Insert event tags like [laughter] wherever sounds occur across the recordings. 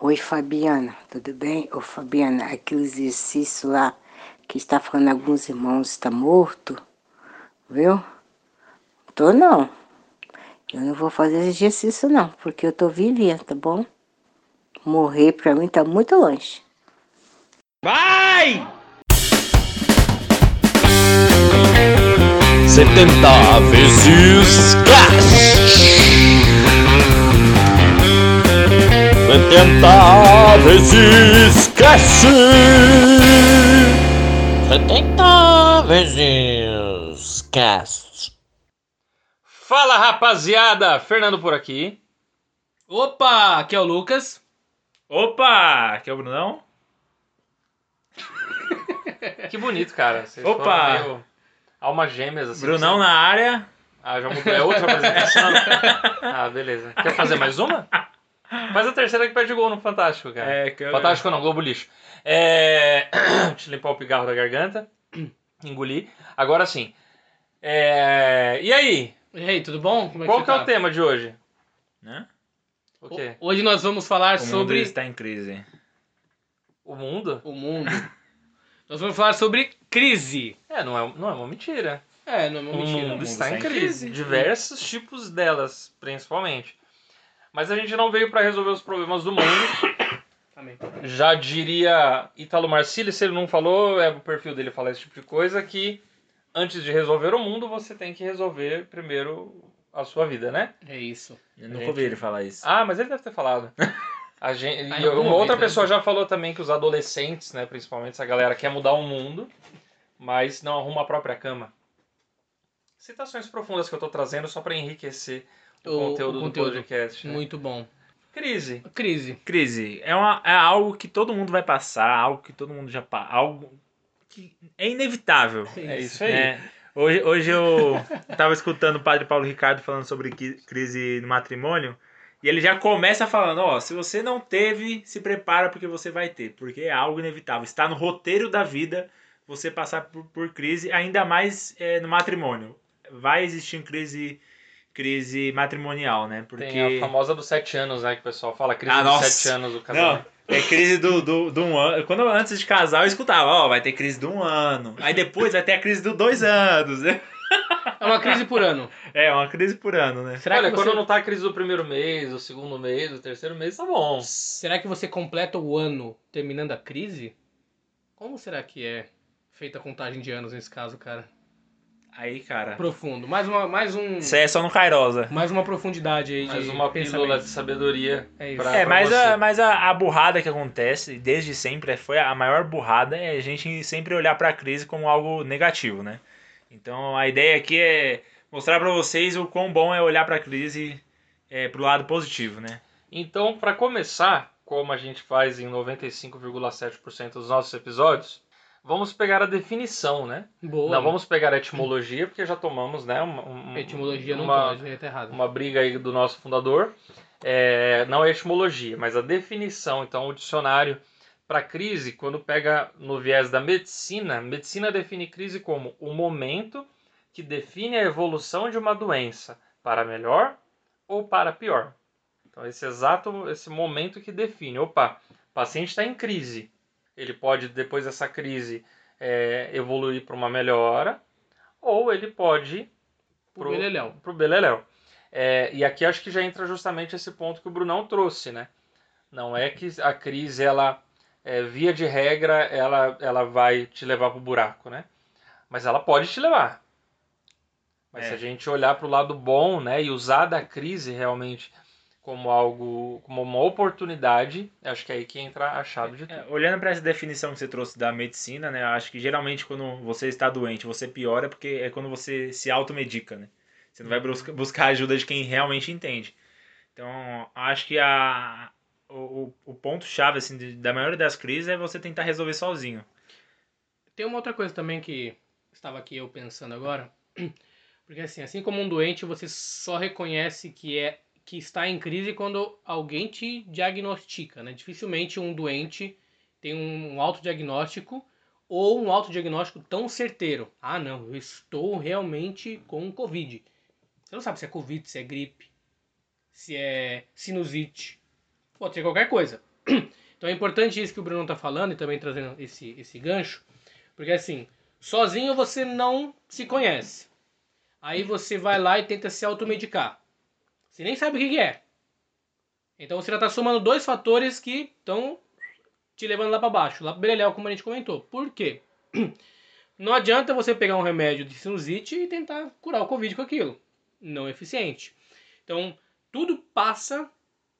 Oi, Fabiana, tudo bem? Ô, Fabiana, aquele exercício lá que está falando alguns irmãos está morto, viu? Tô não. Eu não vou fazer exercício não, porque eu tô vivendo, tá bom? Morrer pra mim tá muito longe. Vai! 70 vezes cash. 70 vezes cash. 70 vezes cast. Fala rapaziada, Fernando por aqui. Opa, aqui é o Lucas. Opa, aqui é o Brunão. [laughs] Que bonito, cara. Vocês Opa! meio Almas gêmeas, assim. Brunão assim. na área. Ah, já mudou. É outra apresentação? [laughs] ah, beleza. Quer fazer mais uma? Faz a terceira que perde gol no Fantástico, cara. É, que eu... Fantástico não, Globo Lixo. É... [clears throat] Deixa eu limpar o pigarro da garganta. [clears throat] Engolir. Agora sim. É... E aí? E aí, tudo bom? Como é Qual que que você é tá? o tema de hoje? Né? O quê? Hoje nós vamos falar O mundo sobre está em crise. O mundo? o mundo. nós vamos falar sobre crise. É, não é, não é uma mentira. É, não é uma O mentira. mundo mundo está está em em crise. crise. Diversos tipos delas, principalmente. Mas a gente não veio para resolver os problemas do mundo. [coughs] Amém. Já diria Italo Marcilli, se ele não falou, é o perfil dele falar esse tipo de coisa, que antes de resolver o mundo, você tem que resolver primeiro a sua vida, né? É isso. Eu nunca Gente. ouvi ele falar isso. Ah, mas ele deve ter falado. [laughs] A gente, uma outra momento, pessoa já falou também que os adolescentes, né, principalmente essa galera, quer mudar o mundo, mas não arruma a própria cama. Citações profundas que eu tô trazendo só para enriquecer o, O- conteúdo o do conteúdo. podcast. né? Muito bom. Crise. Crise. Crise é, uma, é algo que todo mundo vai passar, algo que todo mundo já algo que é inevitável. É isso aí. É, hoje, hoje eu tava escutando o padre Paulo Ricardo falando sobre crise no matrimônio. E ele já começa falando, ó, se você não teve, se prepara porque você vai ter, porque é algo inevitável. Está no roteiro da vida você passar por, por crise, ainda mais é, no matrimônio. Vai existir crise, crise matrimonial, né? Porque Tem a famosa dos sete anos, né, que o pessoal fala, crise Ah, dos sete anos do Não, casamento. é crise do, do, do um ano. Quando eu, antes de casar, eu escutava, ó, vai ter crise do um ano. Aí depois vai ter a crise do dois anos, né? [laughs] É uma crise por ano. É, uma crise por ano, né? Será Olha, que você... quando não tá a crise do primeiro mês, do segundo mês, do terceiro mês, tá bom. Será que você completa o ano terminando a crise? Como será que é feita a contagem de anos nesse caso, cara? Aí, cara. Profundo. Mais uma, mais um, Isso aí é só no Kairosa. mais uma profundidade aí Mais de uma pensamento. pílula de sabedoria. É isso. pra- É, mas, você. a, mas a, a burrada que acontece desde sempre, foi a maior burrada, é a gente sempre olhar pra crise como algo negativo, né? Então a ideia aqui é mostrar pra vocês o quão bom é olhar pra crise é, pro lado positivo, né? Então, para começar, como a gente faz em 95,7% dos nossos episódios, vamos pegar a definição, né? Boa. Não vamos pegar a etimologia, porque já tomamos, né? Uma, um- Etimologia não uma, pode, tá errado. uma briga aí do nosso fundador. É, não é etimologia, mas a definição. Então, o dicionário para crise, quando pega no viés da medicina, medicina define crise como o momento que define a evolução de uma doença para melhor ou para pior. Então, esse exato esse momento que define. Opa, o paciente está em crise. Ele pode, depois dessa crise, é, evoluir para uma melhora, ou ele pode Pro pro- Beleléu. pro Beleléu. É, e aqui acho que já entra justamente esse ponto que o Brunão trouxe, né? Não é que a crise, ela, é, via de regra, ela, ela vai te levar pro buraco, né? Mas ela pode te levar. Mas É. se a gente olhar pro lado bom, né, e usar da crise realmente como algo, como uma oportunidade, acho que é aí que entra a chave de tudo. É, olhando para essa definição que você trouxe da medicina, né? Acho que geralmente quando você está doente, você piora porque é quando você se automedica, né? Você não vai busca- buscar ajuda de quem realmente entende. Então, acho que a, o, o- o ponto-chave assim, de- da maioria das crises é você tentar resolver sozinho. Tem uma outra coisa também que estava aqui eu pensando agora. [clears throat] Porque assim, assim como um doente, você só reconhece que é que está em crise quando alguém te diagnostica, né? Dificilmente um doente tem um autodiagnóstico ou um autodiagnóstico tão certeiro. Ah, não, eu estou realmente com Covid. Você não sabe se é Covid, se é gripe, se é sinusite. Pode ser qualquer coisa. [clears throat] Então é importante isso que o Bruno tá falando e também trazendo esse, esse gancho, porque assim, sozinho você não se conhece. Aí você vai lá e tenta se automedicar. Você nem sabe o que que é. Então você já está somando dois fatores que estão te levando lá para baixo, lá para beleléu, como a gente comentou. Por quê? [clears throat] Não adianta você pegar um remédio de sinusite e tentar curar o Covid com aquilo. Não é eficiente. Então, tudo passa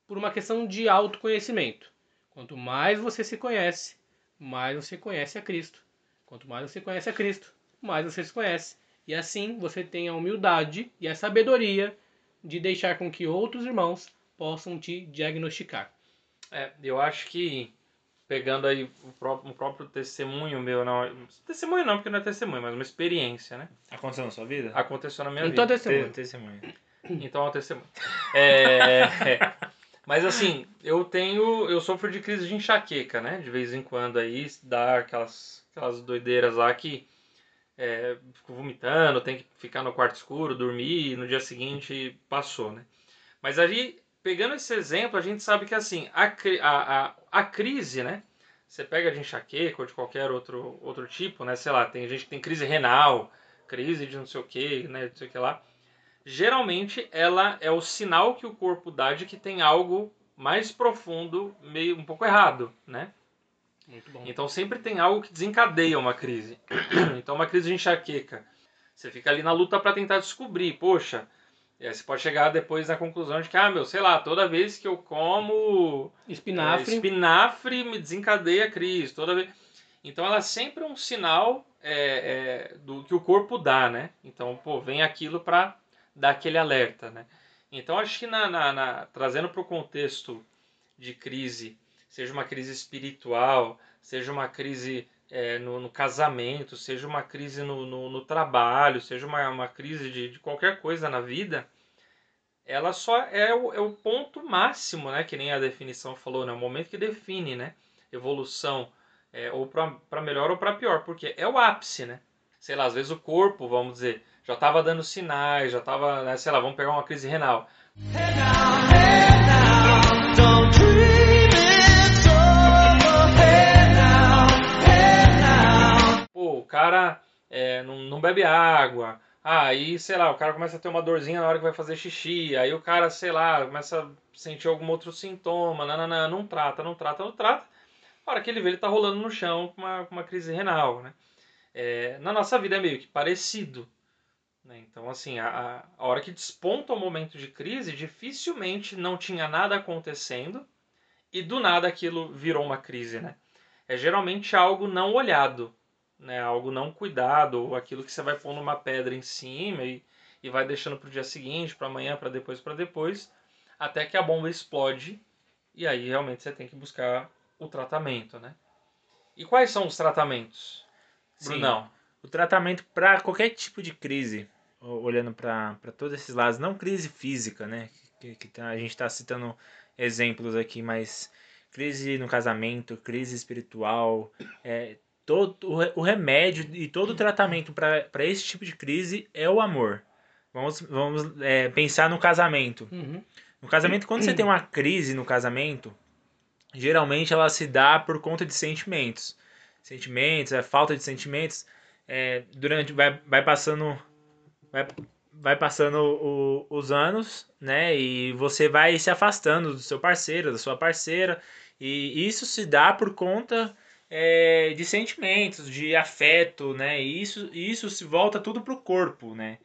por uma questão de autoconhecimento. Quanto mais você se conhece, mais você conhece a Cristo. Quanto mais você conhece a Cristo, mais você se conhece. E assim você tem a humildade e a sabedoria de deixar com que outros irmãos possam te diagnosticar. É, eu acho que pegando aí o próprio, o próprio testemunho meu, não, testemunho não, porque não é testemunho, mas uma experiência, né? Aconteceu na sua vida? Aconteceu na minha Então, vida. testemunho. Te- Testemunho. [coughs] Então é um testemunho. É, é. mas assim, eu tenho. Eu sofro de crise de enxaqueca, né? De vez em quando aí dá aquelas, aquelas doideiras lá que é, fico vomitando, tem que ficar no quarto escuro, dormir, e no dia seguinte passou, né? Mas aí, pegando esse exemplo, a gente sabe que assim, a, a, a, a crise, né? Você pega de enxaqueca ou de qualquer outro, outro tipo, né? Sei lá, tem gente que tem crise renal, crise de não sei o que, né? Não sei o que lá geralmente ela é o sinal que o corpo dá de que tem algo mais profundo, meio um pouco errado, né? Muito bom. Então sempre tem algo que desencadeia uma crise. [clears throat] Então uma crise de enxaqueca, você fica ali na luta para tentar descobrir, poxa, e aí você pode chegar depois na conclusão de que, ah, meu, sei lá, toda vez que eu como Espinafre. é, espinafre me desencadeia a crise, toda vez. Então ela é sempre um sinal é, é, do que o corpo dá, né? Então, pô, vem aquilo para dar aquele alerta, né? Então acho que na, na- na- trazendo para o contexto de crise, seja uma crise espiritual, seja uma crise é, no, no casamento, seja uma crise no, no, no trabalho, seja uma, uma crise de, de qualquer coisa na vida, ela só é o, é o ponto máximo, né? Que nem a definição falou, né? O momento que define, né? Evolução, é, ou para melhor ou para pior, porque é o ápice, né? Sei lá, às vezes o corpo, vamos dizer, já estava dando sinais, já estava, né, sei lá, vamos pegar uma crise renal. Pô, o cara é, não, não bebe água. Ah, aí, sei lá, o cara começa a ter uma dorzinha na hora que vai fazer xixi. Aí o cara, sei lá, começa a sentir algum outro sintoma. Não, trata, não trata, não trata. A hora que ele vê, ele tá rolando no chão com uma, uma crise renal, né? É, na nossa vida é meio que parecido. né? Então, assim, a, a hora que desponta o momento de crise, dificilmente não tinha nada acontecendo e do nada aquilo virou uma crise, né? É geralmente algo não olhado, né? Algo não cuidado, ou aquilo que você vai pondo uma pedra em cima e, e vai deixando para o dia seguinte, para amanhã, para depois, para depois, até que a bomba explode e aí realmente você tem que buscar o tratamento, né? E quais são os tratamentos? Sim. Brunão. O tratamento para qualquer tipo de crise, olhando para todos esses lados, não crise física, né? Que, que tá- a gente está citando exemplos aqui, mas crise no casamento, crise espiritual, é, todo o, re- o remédio e todo o tratamento para esse tipo de crise é o amor. Vamos, vamos é, pensar no casamento. Uhum. No casamento, quando você tem uma crise no casamento, geralmente ela se dá por conta de sentimentos. Sentimentos, a falta de sentimentos, é, durante vai, vai passando vai, vai passando o- os anos, né? E você vai se afastando do seu parceiro, da sua parceira, e isso se dá por conta é, de sentimentos, de afeto, né? E isso, isso se volta tudo pro corpo, né?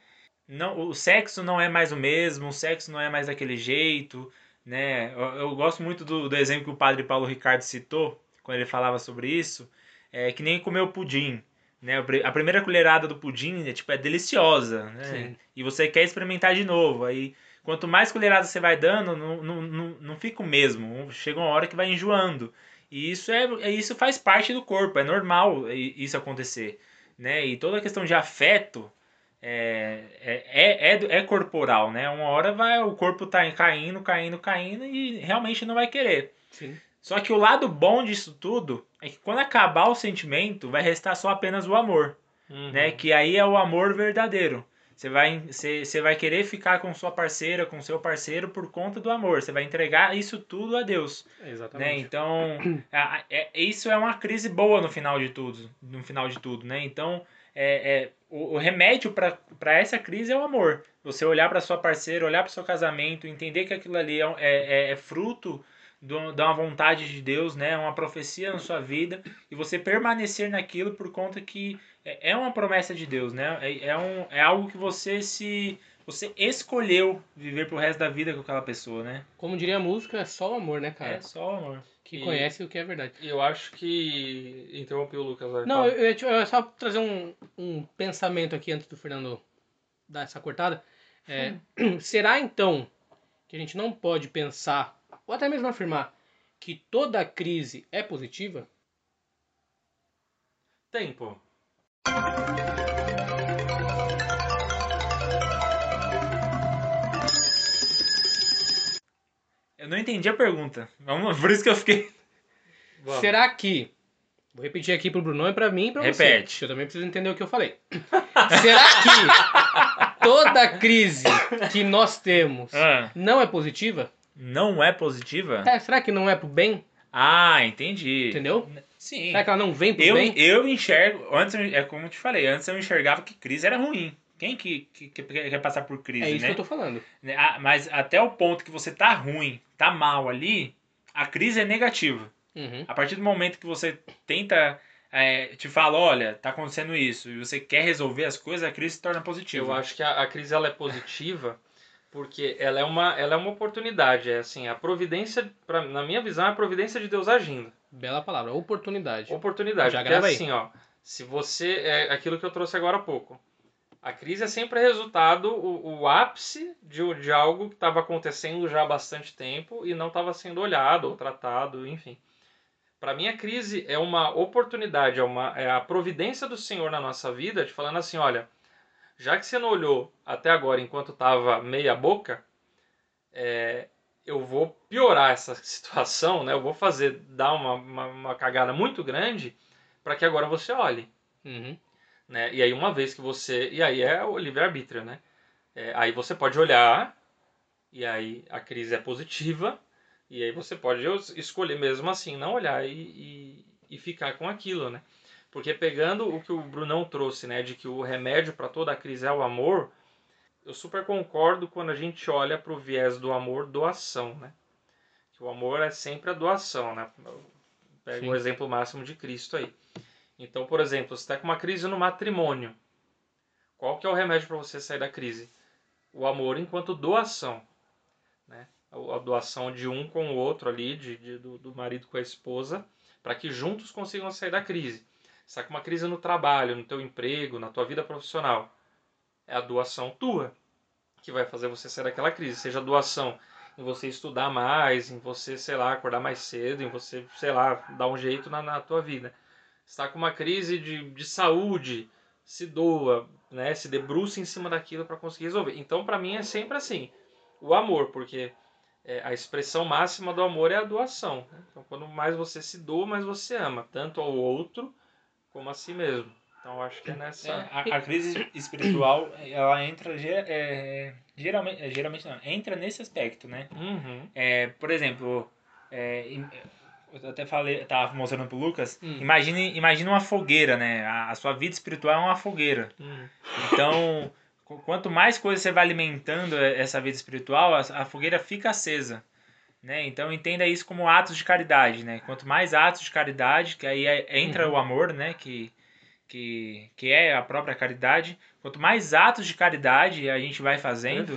Não, o sexo não é mais o mesmo, o sexo não é mais daquele jeito, né? Eu, eu gosto muito do, do exemplo que o padre Paulo Ricardo citou, quando ele falava sobre isso, é que nem comer o pudim, né? A primeira colherada do pudim é, tipo, é deliciosa, né? Sim. E você quer experimentar de novo, aí quanto mais colheradas você vai dando, não, não, não, não fica o mesmo, chega uma hora que vai enjoando. E isso, é, é- isso faz parte do corpo, é normal i- isso acontecer, né? E toda a questão de afeto, é, é, é, é, é corporal, né? Uma hora vai, o corpo tá caindo, caindo, caindo e realmente não vai querer. Sim. Só que o lado bom disso tudo é que quando acabar o sentimento, vai restar só apenas o amor, Uhum. né? Que aí é o amor verdadeiro, Você vai, você, você vai querer ficar com sua parceira, com seu parceiro por conta do amor. Você vai entregar isso tudo a Deus. Né? Exatamente. Então, a- a- é- isso é uma crise boa no final de tudo. No final de tudo, né? Então, é, é, o, o remédio para essa crise é o amor. Você olhar para sua parceira, olhar para seu casamento, entender que aquilo ali é, é, é- é fruto de uma vontade de Deus, né? É uma profecia na sua vida e você permanecer naquilo por conta que é, é uma promessa de Deus, né? É, é, um, é algo que você se você escolheu viver pro resto da vida com aquela pessoa, né? Como diria a música, é só o amor, né, cara? É só amor. Que E- conhece o que é verdade. Eu acho que. Interrompi o Lucas. vai, Não, eu, eu, eu só trazer um, um pensamento aqui antes do Fernando dar essa cortada. É, [clears throat] será então que a gente não pode pensar, ou até mesmo afirmar, que toda crise é positiva? Tempo. Eu não entendi a pergunta. Vamos, [laughs] por isso que eu fiquei. Vamos. Será que. Vou repetir aqui pro Brunão e pra mim e pra você. Repete. Eu também preciso entender o que eu falei. [laughs] será que toda crise que nós temos Ah, não é positiva? não é positiva? É, será que não é pro bem? Ah, entendi. Entendeu? Sim. Será que ela não vem pro Eu, bem? eu enxergo. Antes, é como eu te falei, antes eu enxergava que crise era ruim. Quem que, que, que quer passar por crise, É isso né? que eu tô falando. Né? Mas até o ponto que você tá ruim, tá mal ali, a crise é negativa. Uhum. A partir do momento que você tenta. É, te fala, olha, tá acontecendo isso, e você quer resolver as coisas, a crise se torna positiva. Eu acho que a, a crise ela é positiva porque ela é uma, ela é uma oportunidade. É assim, a providência, pra, na minha visão, é a providência de Deus agindo. Bela palavra, oportunidade. Oportunidade. Já porque grava aí. assim, ó, se você. É aquilo que eu trouxe agora há pouco. A crise é sempre resultado, o, o ápice de, de algo que estava acontecendo já há bastante tempo e não estava sendo olhado ou tratado, enfim. Para mim, a crise é uma oportunidade, é, uma, é a providência do Senhor na nossa vida, de falando assim: olha, já que você não olhou até agora enquanto estava meia boca, é, eu vou piorar essa [laughs] situação, né? Eu vou fazer, dar uma, uma, uma cagada muito grande para que agora você olhe, Uhum. né? E aí uma vez que você, e aí é o livre arbítrio, né? É, aí você pode olhar e aí a crise é positiva e aí você pode es- escolher mesmo assim não olhar e, e, e ficar com aquilo, né? Porque pegando o que o Brunão trouxe, né, de que o remédio para toda a crise é o amor, eu super concordo quando a gente olha para o viés do amor doação, né? Que o amor é sempre a doação, né? Pega o exemplo máximo de Cristo aí. Então, por exemplo, você está com uma crise no matrimônio. Qual que é o remédio para você sair da crise? O amor enquanto doação. Né? A doação de um com o outro ali, de, de- do, do marido com a esposa, para que juntos consigam sair da crise. Está com uma crise no trabalho, no teu emprego, na tua vida profissional. É a doação tua que vai fazer você sair daquela crise. Seja a doação em você estudar mais, em você, sei lá, acordar mais cedo, em você, sei lá, dar um jeito na, na tua vida. Está com uma crise de, de saúde, se doa, né? Se debruça em cima daquilo para conseguir resolver. Então, para mim, é sempre assim: o amor, porque é, a expressão máxima do amor é a doação. né? Então, quando mais você se doa, mais você ama, tanto ao outro como a si mesmo. Então, acho que é nessa. É, a, a crise espiritual, ela entra é, geralmente, é, geralmente não, entra nesse aspecto, né? Uhum. É, por exemplo, é, eu até falei, tava mostrando pro Lucas, Hum. imagine, imagine uma fogueira, né? A, a sua vida espiritual é uma fogueira. Uhum. Então, quanto mais coisa você vai alimentando e- essa vida espiritual, a, fogueira fica acesa. Né? Então entenda isso como atos de caridade, né? Quanto mais atos de caridade, que aí é- entra o amor, né? Que, que, que é a própria caridade. Quanto mais atos de caridade a gente vai fazendo,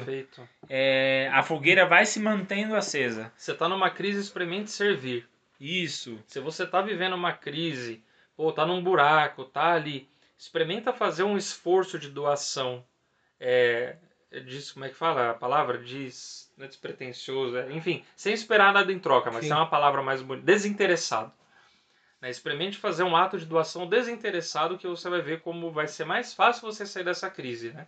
é, a fogueira vai se mantendo acesa. Você está numa crise, experimente servir. Isso. Se você está vivendo uma crise, ou tá num buraco, tá ali, experimenta fazer um esforço de doação. É, é disso, como é que fala a palavra? Diz, não é despretensioso, é, enfim, sem esperar nada em troca, mas Sim. sem uma palavra mais bonita. Desinteressado. Né? Experimente fazer um ato de doação desinteressado que você vai ver como vai ser mais fácil você sair dessa crise, né?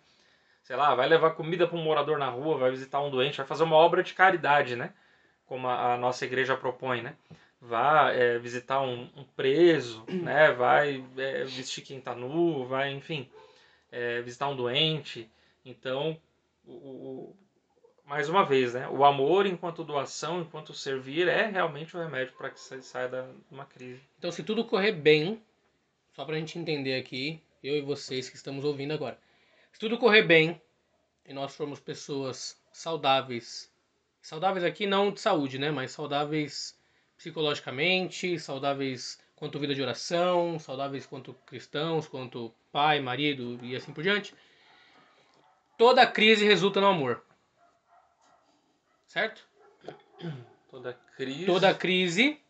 Sei lá, vai levar comida para um morador na rua, vai visitar um doente, vai fazer uma obra de caridade, né? Como a, a nossa igreja propõe, né? Vá é, visitar um, um preso, né? Vai é, vestir quem tá nu, vai, enfim, é, visitar um doente. Então, o- o- mais uma vez, né? O amor enquanto doação, enquanto servir, é realmente o remédio para que você saia de uma crise. Então, se tudo correr bem, só pra gente entender aqui, eu e vocês que estamos ouvindo agora. Se tudo correr bem e nós formos pessoas saudáveis, saudáveis aqui não de saúde, né? Mas saudáveis psicologicamente, saudáveis quanto vida de oração, saudáveis quanto cristãos, quanto pai, marido e assim por diante. Toda crise resulta no amor. Certo? Toda crise. Toda crise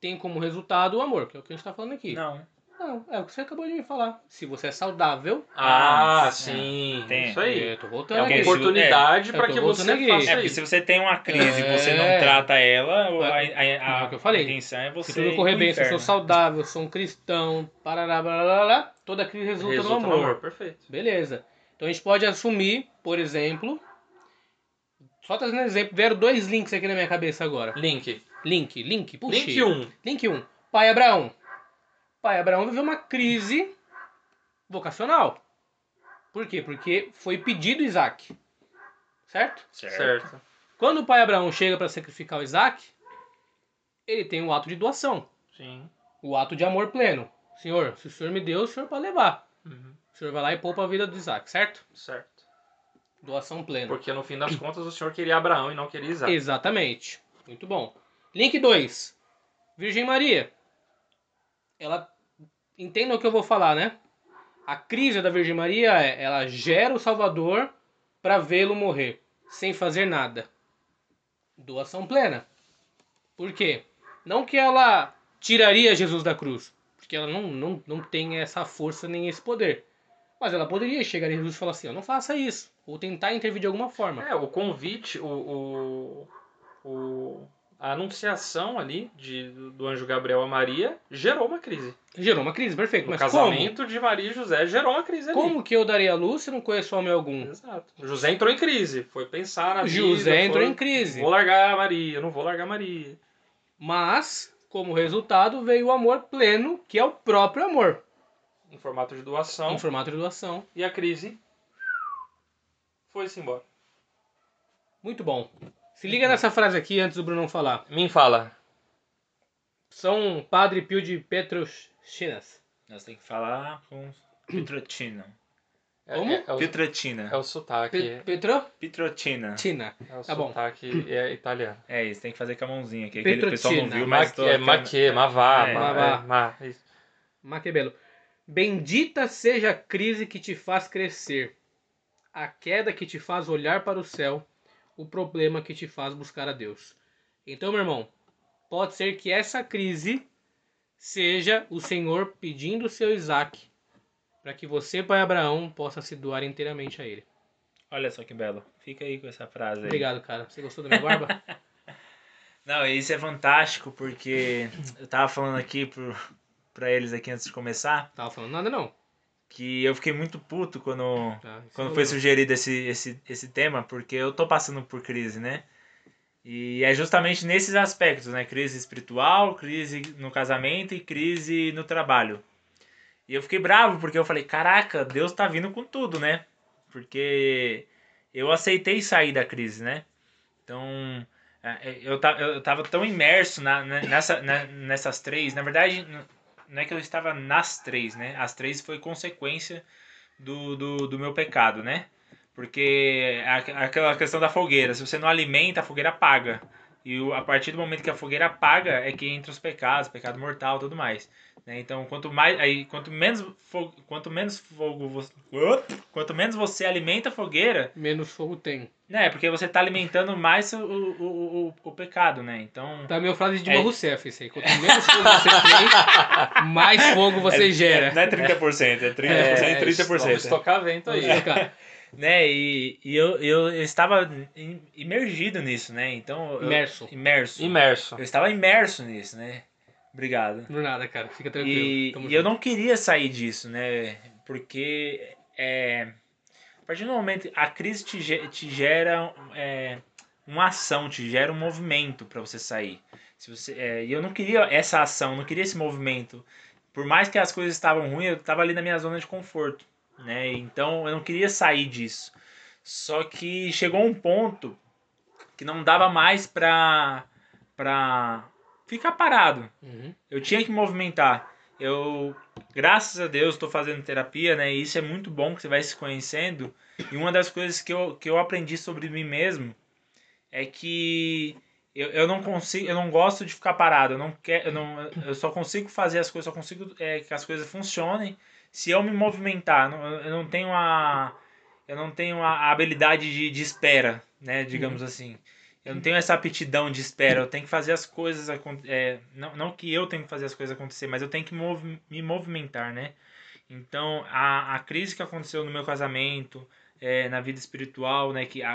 tem como resultado o amor, que é o que a gente tá falando aqui. Não. Não, é o que você acabou de me falar. Se você é saudável, Ah, Ah, sim. tem. Isso aí. eu tô voltando É uma aqui. oportunidade é, para que você aqui. faça É, porque isso. se você tem uma crise e você não É. trata ela, a, a, a, É o que eu falei. intenção é você. Se tudo correr bem, se eu sou saudável, sou um cristão, parará, blá, blá, blá, blá, toda crise resulta, Resulta no no amor. amor, perfeito. Beleza. Então a gente pode assumir, por exemplo. Só trazendo um exemplo, vieram dois links aqui na minha cabeça agora. Link. Link, link, puxa. Link 1. Link 1. Pai Abraão. Pai Abraão viveu uma crise vocacional. Por quê? Porque foi pedido Isaac. Certo? Certo. Certo. Quando o pai Abraão chega para sacrificar o Isaac, ele tem o ato de doação, Sim. o ato de amor pleno. Senhor, se o senhor me deu, o senhor pode levar. Uhum. O senhor vai lá e poupa a vida do Isaac, certo? Certo. Doação plena. Porque no fim das contas o senhor queria Abraão e não queria Isaac. Exatamente. Muito bom. Link 2. Virgem Maria. Ela. Entenda o que eu vou falar, né? A crise da Virgem Maria é ela gera o Salvador para vê-lo morrer, sem fazer nada. Doação plena. Por quê? Não que ela tiraria Jesus da cruz, porque ela não, não, não tem essa força nem esse poder. Mas ela poderia chegar em Jesus e falar assim: não faça isso. Ou tentar intervir de alguma forma. É, o convite, o, o, o- a anunciação ali de, do anjo Gabriel a Maria gerou uma crise. Gerou uma crise, perfeito. O Mas casamento de Maria e José gerou uma crise como? ali. Como que eu daria a luz se não conheço homem algum? Exato. José entrou em crise. Foi pensar na vida. José entrou foi, em crise. Vou largar a Maria, não vou largar a Maria. Mas, como resultado, veio o amor pleno, que é o próprio amor. Em formato de doação. Em formato de doação. E a crise foi-se embora. Muito bom. Se liga nessa frase aqui antes do Brunão falar. Mim fala. São Padre Pio de Petrochinas. Nós temos que falar com Petrotina. É, Como? É, é o, Petrotina. é o sotaque. Pe Petrotina. Petrotina. É o Tá bom. sotaque é italiano. É isso, tem que fazer com a mãozinha aqui. Aquele pessoal não Petrotina. viu, mas Ma, é maquê, mavá, É, ma, mavá. é, ma, isso. Maquebelo. Bendita seja a crise que te faz crescer, a queda que te faz olhar para o céu, o problema que te faz buscar a Deus. Então, meu irmão, pode ser que essa crise seja o Senhor pedindo o seu Isaac para que você, pai Abraão, possa se doar inteiramente a ele. Olha só que belo. Fica aí com essa frase aí. Obrigado, cara. Você gostou da minha barba? [laughs] Não, isso é fantástico porque eu tava falando aqui pro, pra eles aqui antes de começar Tava falando nada, não. Que eu fiquei muito puto quando, isso quando eu- foi sugerido esse, esse, esse tema, porque eu tô passando por crise, né? E é justamente nesses aspectos, né? Crise espiritual, crise no casamento e crise no trabalho. E eu fiquei bravo porque eu falei, caraca, Deus tá vindo com tudo, né? Porque eu aceitei sair da crise, né? Então, é, eu, ta- eu tava tão imerso na, na- nessa, na- nessas três. Na verdade, não é que eu estava nas três, né? As três foi consequência do, do, do meu pecado, né? Porque é aqu- aquela questão da fogueira, se você não alimenta, a fogueira apaga. E a partir do momento que a fogueira apaga é que entra os pecados, pecado mortal, tudo mais. Né? Então, quanto mais, aí, quanto menos fogo, quanto menos fogo, você, quanto menos você alimenta a fogueira, Menos fogo tem. né? Porque você tá alimentando mais o, o, o, o pecado, né? Então, Tá minha frase de É. Dilma Rousseff, isso aí. Quanto menos fogo você tem, mais fogo você gera. não é 30%, é 30% É, e 30%. Vamos tocar vento aí. Né? E, e eu, eu, eu estava im- imergido nisso, né? Então, eu- Imerso. imerso. Imerso. Eu estava imerso nisso, né? Obrigado. Por nada, cara. Fica tranquilo. E, e eu não queria sair disso, né? Porque é, a partir do momento a crise te, te gera é, uma ação, te gera um movimento para você sair. Se você, é, e eu não queria essa ação, não queria esse movimento. Por mais que as coisas estavam ruins, eu estava ali na minha zona de conforto. né? Então eu não queria sair disso. Só que chegou um ponto que não dava mais pra, pra ficar parado. Uhum. Eu tinha que movimentar. Eu, graças a Deus, estou fazendo terapia, né? E isso é muito bom que você vai se conhecendo. E uma das coisas que eu, que eu aprendi sobre mim mesmo é que eu, eu não consigo, eu não gosto de ficar parado. Eu não quero, eu não, eu só consigo fazer as coisas, só consigo é, que as coisas funcionem se eu me movimentar. Não- Eu não tenho a, eu não tenho a habilidade de, de espera, né? Digamos assim. Eu não tenho essa aptidão de espera. Eu tenho que fazer as coisas é, não, não que eu tenho que fazer as coisas acontecer, mas eu tenho que movi- me movimentar, né? Então, a, a crise que aconteceu no meu casamento, é, na vida espiritual, né? Que a,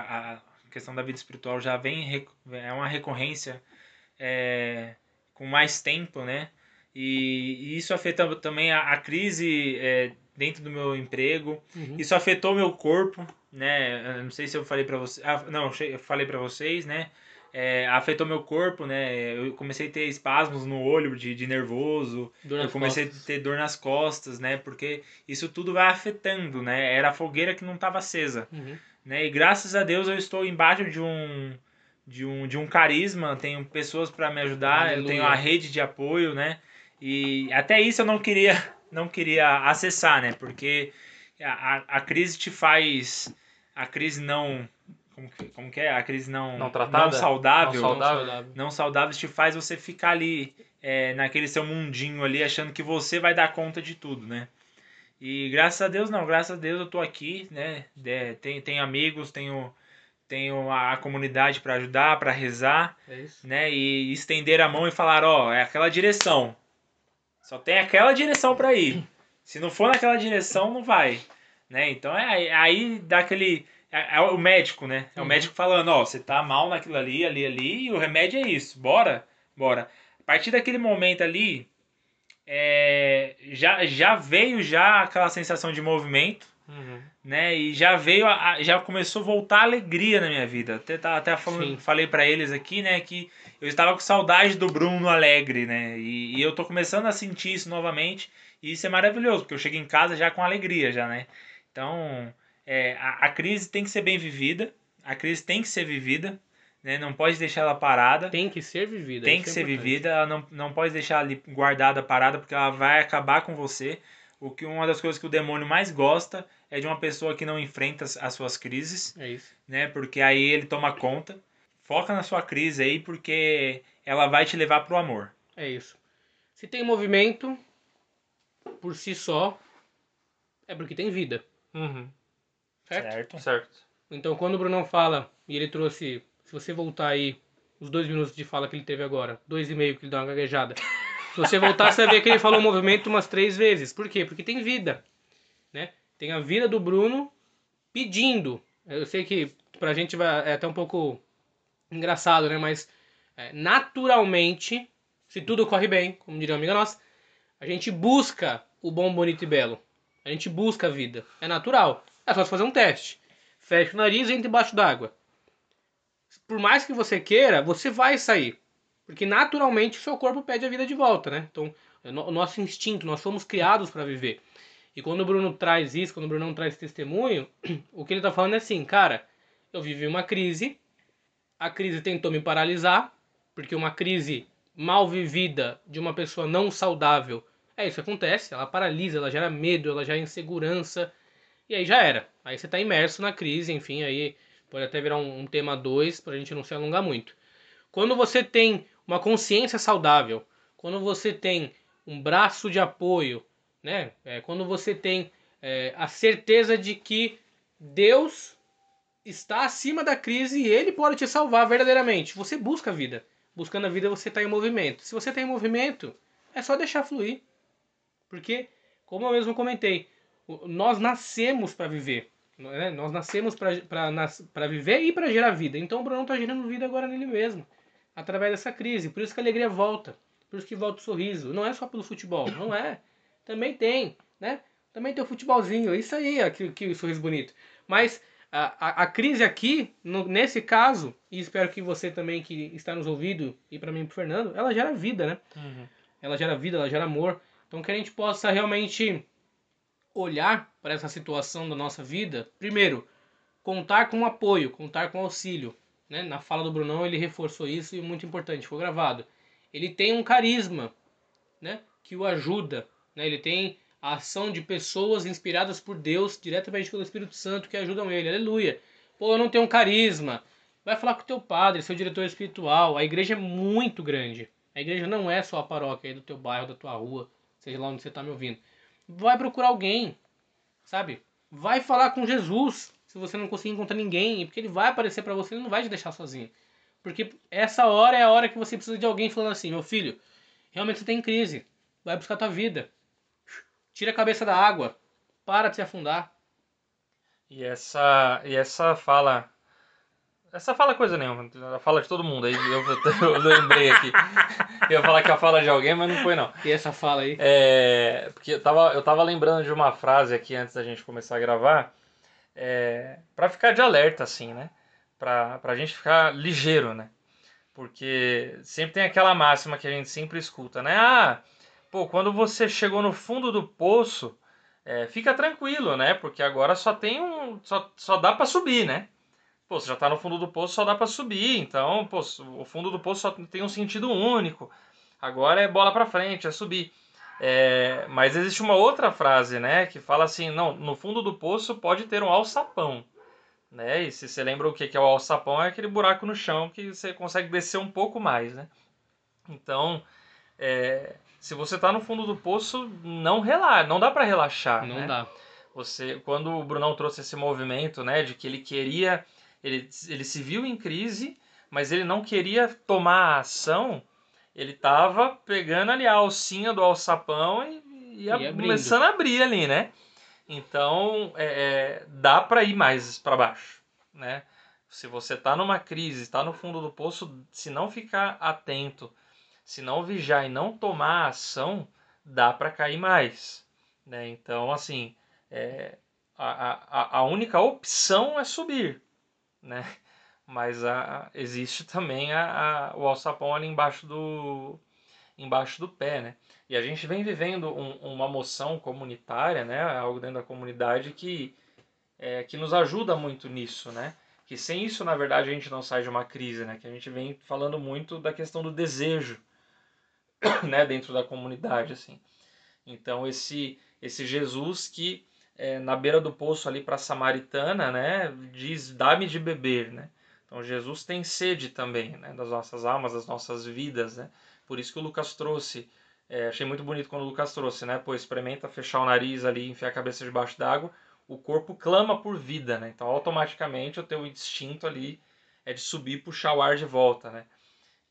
a questão da vida espiritual já vem, é uma recorrência é, com mais tempo, né? E, e isso afeta também a, a crise é, dentro do meu emprego. Uhum. Isso afetou meu corpo, né? Eu não sei se eu falei pra vocês. Ah, não, eu falei pra vocês, né? É, afetou meu corpo, né? Eu comecei a ter espasmos no olho de, de nervoso. Eu comecei costas. a ter dor nas costas, né? Porque isso tudo vai afetando, né? Era a fogueira que não estava acesa, Uhum. né? E graças a Deus eu estou embaixo de um de um, de um carisma, tenho pessoas para me ajudar, eu Aleluia. tenho a rede de apoio, né? E até isso eu não queria não queria acessar, né? Porque a, a, a crise te faz a crise não como que, como que é? A crise não Não tratada? não saudável, Não saudável. saudável. não saudáveis te faz você ficar ali é, naquele seu mundinho ali, achando que você vai dar conta de tudo, né? E graças a Deus não, graças a Deus eu tô aqui, né? É, tem, tenho amigos, tenho, tenho a, comunidade para ajudar, para rezar, É isso. né? E estender a mão e falar, ó, é aquela direção. Só tem aquela direção para ir. Se não for naquela direção, não vai, né? Então é aí- dá aquele é, é o médico, né? É o Uhum. médico falando, ó, você tá mal naquilo ali, ali, ali, e o remédio é isso. Bora, bora. A partir daquele momento ali, é, já, já veio já aquela sensação de movimento, Uhum. né? E já veio, a, a- já começou a voltar a alegria na minha vida. Até, tá- até falando, falei para eles aqui, né, que eu estava com saudade do Bruno alegre, né? E, e eu tô começando a sentir isso novamente. E isso é maravilhoso, porque eu chego em casa já com alegria, já, né? Então, é, a, a crise tem que ser bem vivida. A crise tem que ser vivida, né? Não pode deixar ela parada. Tem que ser vivida. Tem que é ser importante. vivida, ela não, não pode deixar ali guardada, parada, porque ela vai acabar com você. O que uma das coisas que o demônio mais gosta é de uma pessoa que não enfrenta as, as suas crises, É isso. né? Porque aí ele toma conta. Foca na sua crise aí, porque ela vai te levar pro amor. É isso. Se tem movimento, por si só, é porque tem vida. Uhum. Certo? Certo? Certo. Então, quando o Brunão fala, e ele trouxe, se você voltar aí, os dois minutos de fala que ele teve agora, dois e meio que ele deu uma gaguejada. Se você voltar, você vai ver que ele falou movimento umas três vezes. Por quê? Porque tem vida. Né? Tem a vida do Bruno pedindo. Eu sei que pra gente vai, é até um pouco engraçado, né? Mas é, naturalmente, se tudo corre bem, como diria uma amiga nossa, a gente busca o bom, bonito e belo. A gente busca a vida. É natural. É só fazer um teste. Fecha o nariz e entra embaixo d'água. Por mais que você queira, você vai sair. Porque naturalmente o seu corpo pede a vida de volta, né? Então, é o nosso instinto, nós fomos criados para viver. E quando o Bruno traz isso, quando o Bruno traz testemunho, [clears throat] o que ele tá falando é assim, cara, eu vivi uma crise, a crise tentou me paralisar, porque uma crise mal vivida de uma pessoa não saudável, é isso que acontece, ela paralisa, ela gera medo, ela gera insegurança, e aí já era. Aí você tá imerso na crise, enfim, aí pode até virar um, um tema 2 pra gente não se alongar muito. Quando você tem uma consciência saudável, quando você tem um braço de apoio, né? É, quando você tem é, a certeza de que Deus está acima da crise e Ele pode te salvar verdadeiramente. Você busca a vida. Buscando a vida, você está em movimento. Se você está em movimento, é só deixar fluir. Porque, como eu mesmo comentei, o- nós nascemos para viver. né? Nós nascemos para viver e para gerar vida. Então o Bruno está gerando vida agora nele mesmo. Através dessa crise. Por isso que a alegria volta. Por isso que volta o sorriso. Não é só pelo futebol. Não é. Também tem, né? Também tem o futebolzinho. Isso aí, aqui, que sorriso bonito. Mas a, a, a crise aqui, no- nesse caso, e espero que você também que está nos ouvindo, e para mim e pro Fernando, ela gera vida, né? Uhum. ela gera vida, ela gera amor. Então que a gente possa realmente olhar para essa situação da nossa vida, primeiro, contar com apoio, contar com auxílio. Né? Na fala do Brunão ele reforçou isso e muito importante, foi gravado. Ele tem um carisma né? que o ajuda, né? ele tem a ação de pessoas inspiradas por Deus, diretamente pelo Espírito Santo, que ajudam ele. Aleluia. Pô, eu não tenho um carisma. Vai falar com o teu padre, seu diretor espiritual. A igreja é muito grande. A igreja não é só a paróquia aí do teu bairro, da tua rua, seja lá onde você está me ouvindo. Vai procurar alguém, sabe? Vai falar com Jesus, se você não conseguir encontrar ninguém, porque ele vai aparecer para você, ele não vai te deixar sozinho. Porque essa hora é a hora que você precisa de alguém falando assim, meu filho, realmente você tem crise, vai buscar tua vida. Tira a cabeça da água, para de se afundar. E essa, e essa fala. Essa fala é coisa nenhuma, a fala de todo mundo. Aí eu, eu lembrei aqui. Eu ia falar que é a fala de alguém, mas não foi não. E essa fala aí? É, porque eu tava, eu tava lembrando de uma frase aqui antes da gente começar a gravar. É, para ficar de alerta, assim, né? Pra, pra gente ficar ligeiro, né? Porque sempre tem aquela máxima que a gente sempre escuta, né? Ah, pô, quando você chegou no fundo do poço, é, fica tranquilo, né? Porque agora só tem um. Só, só dá para subir, né? Pô, você já tá no fundo do poço, só dá para subir. Então, pô, o fundo do poço só tem um sentido único. Agora é bola para frente, é subir. É, mas existe uma outra frase, né? Que fala assim: não, no fundo do poço pode ter um alçapão. Né? E se você lembra o que é o alçapão, é aquele buraco no chão que você consegue descer um pouco mais, né? Então, é, se você está no fundo do poço, não relaxa, não dá para relaxar, Não né? dá. Você, quando o Brunão trouxe esse movimento, né, de que ele queria, ele, ele se viu em crise, mas ele não queria tomar a ação, ele tava pegando ali a alcinha do alçapão e, e a- começando a abrir ali, né? Então, é, é, dá para ir mais para baixo, né? Se você tá numa crise, está no fundo do poço, se não ficar atento, se não vigiar e não tomar ação, dá para cair mais, né? Então, assim, é, a, a, a única opção é subir, né? [laughs] Mas a, existe também a, a- o alçapão ali embaixo do, embaixo do pé, né? E a gente vem vivendo um- uma moção comunitária, né? Algo dentro da comunidade que, é, que nos ajuda muito nisso, né? Que sem isso, na verdade, a gente não sai de uma crise, né? Que a gente vem falando muito da questão do desejo, [coughs] né? Dentro da comunidade, assim. Então, esse, esse Jesus que é, na beira do poço ali para a samaritana, né? Diz, dá-me de beber, né? Então, Jesus tem sede também, né? Das nossas almas, das nossas vidas, né? Por isso que o Lucas trouxe é, achei muito bonito quando o Lucas trouxe, né? Pô, experimenta fechar o nariz ali, enfiar a cabeça debaixo d'água, o corpo clama por vida, né? Então, automaticamente, o teu instinto ali é de subir e puxar o ar de volta, né?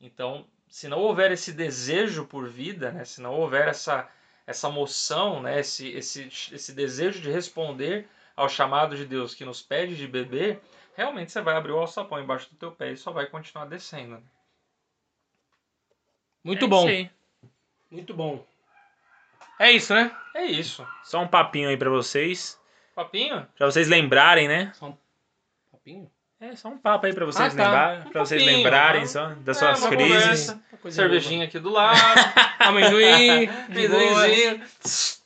Então, se não houver esse desejo por vida, né? Se não houver essa, essa moção, né? Esse, esse, esse desejo de responder ao chamado de Deus que nos pede de beber, realmente você vai abrir o alçapão embaixo do teu pé e só vai continuar descendo. né? Muito É bom. isso aí. Muito bom. É isso, né? É isso. Só um papinho aí pra vocês. Papinho? Pra vocês lembrarem, né? Só um papinho? É, só um papo aí pra vocês Ah, tá. lembrar, Um pra vocês lembrarem só das é, suas crises. conversa. Cervejinha aqui do lado. [laughs] Amendoim. [laughs] amendoinzinho.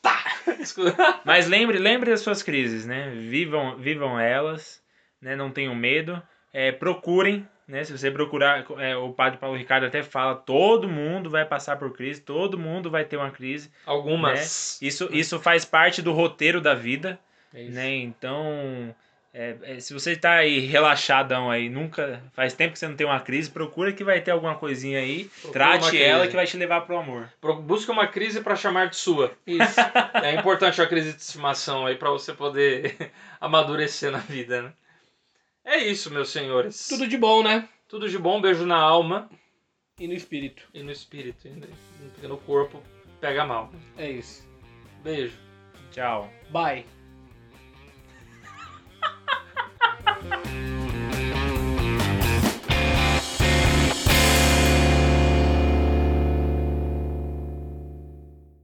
Tá. [laughs] Mas lembre, lembre das suas crises, né? Vivam, vivam elas, né? Não tenham medo. É, procurem, né? Se você procurar, é, o padre Paulo Ricardo até fala, todo mundo vai passar por crise, todo mundo vai ter uma crise. Algumas. Isso, isso faz parte do roteiro da vida, É isso. né? Então, é, é, se você tá aí relaxadão aí, nunca faz tempo que você não tem uma crise, procura que vai ter alguma coisinha aí, Procura trate ela que vai te levar pro amor. Pro- Busca uma crise pra chamar de sua. Isso. [laughs] É importante uma crise de estimação aí pra você poder [laughs] amadurecer na vida, né? É isso, meus senhores. Tudo de bom, né? Tudo de bom, beijo na alma E no espírito. e no espírito. E no corpo pega mal. É isso. Beijo. Tchau. Bye. Ha ha ha!